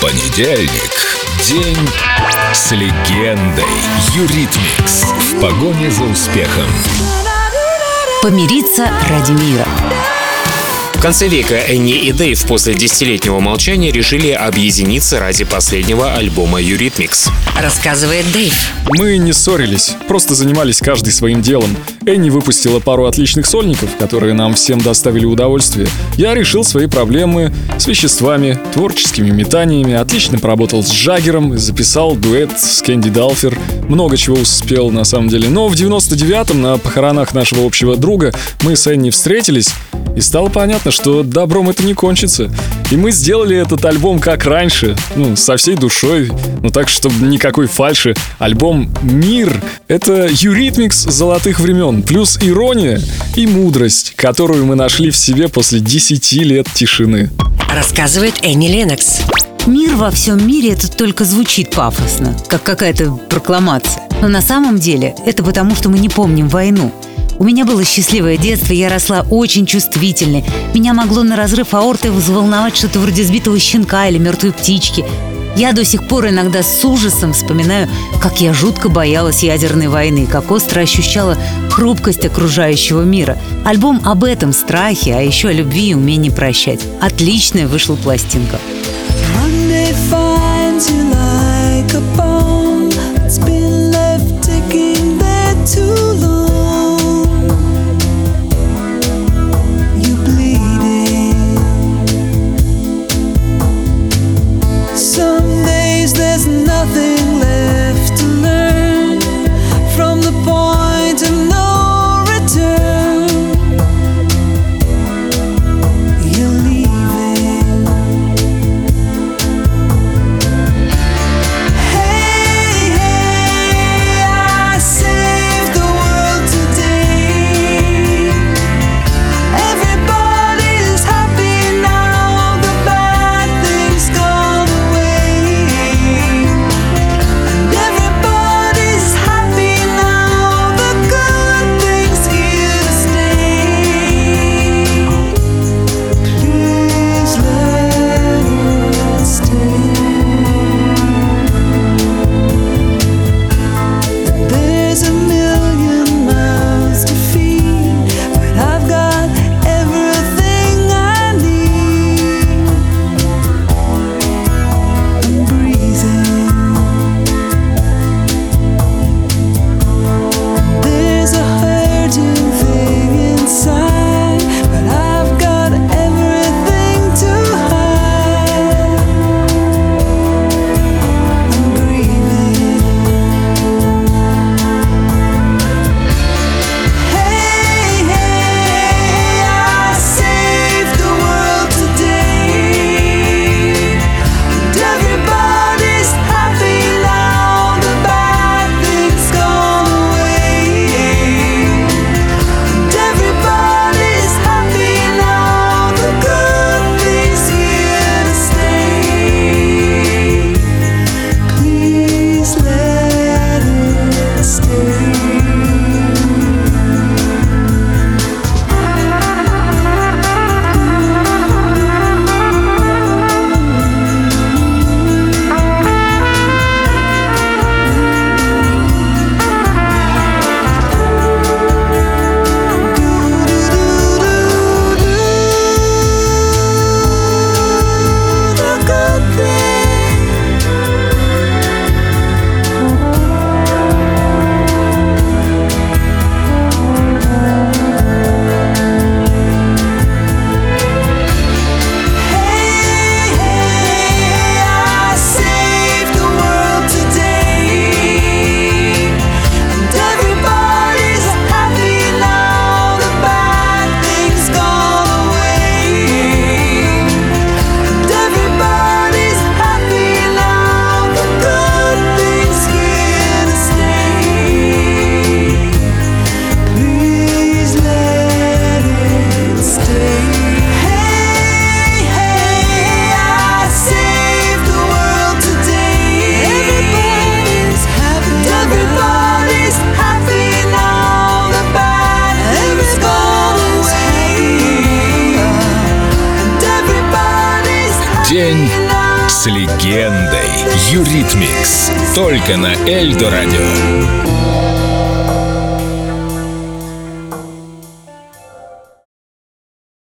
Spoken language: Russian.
Понедельник. День с легендой. Eurythmics. В погоне за успехом. Помириться ради мира. В конце века Энни и Дэйв после десятилетнего молчания решили объединиться ради последнего альбома Eurythmics. Рассказывает Дэйв. Мы не ссорились, просто занимались каждый своим делом. Энни выпустила пару отличных сольников, которые нам всем доставили удовольствие. Я решил свои проблемы с веществами, творческими метаниями, отлично поработал с Джаггером, записал дуэт с Кэнди Далфер, много чего успел на самом деле. Но в 99-м на похоронах нашего общего друга мы с Энни встретились, и стало понятно, что добром это не кончится. И мы сделали этот альбом как раньше, ну, со всей душой, ну так, чтобы никакой фальши. Альбом «Мир» — это юритмикс золотых времен, плюс ирония и мудрость, которую мы нашли в себе после 10 лет тишины. Рассказывает Энни Ленокс. Мир во всем мире это только звучит пафосно, как какая-то прокламация. Но на самом деле это потому, что мы не помним войну. У меня было счастливое детство, я росла очень чувствительной. Меня могло на разрыв аорты взволновать что-то вроде сбитого щенка или мертвой птички. Я до сих пор иногда с ужасом вспоминаю, как я жутко боялась ядерной войны, как остро ощущала хрупкость окружающего мира. Альбом об этом страхе, а еще о любви и умении прощать. Отличная вышла пластинка. Monday finds you like a bomb there's nothing left День с легендой. Юритмикс. Только на Эльдо радио.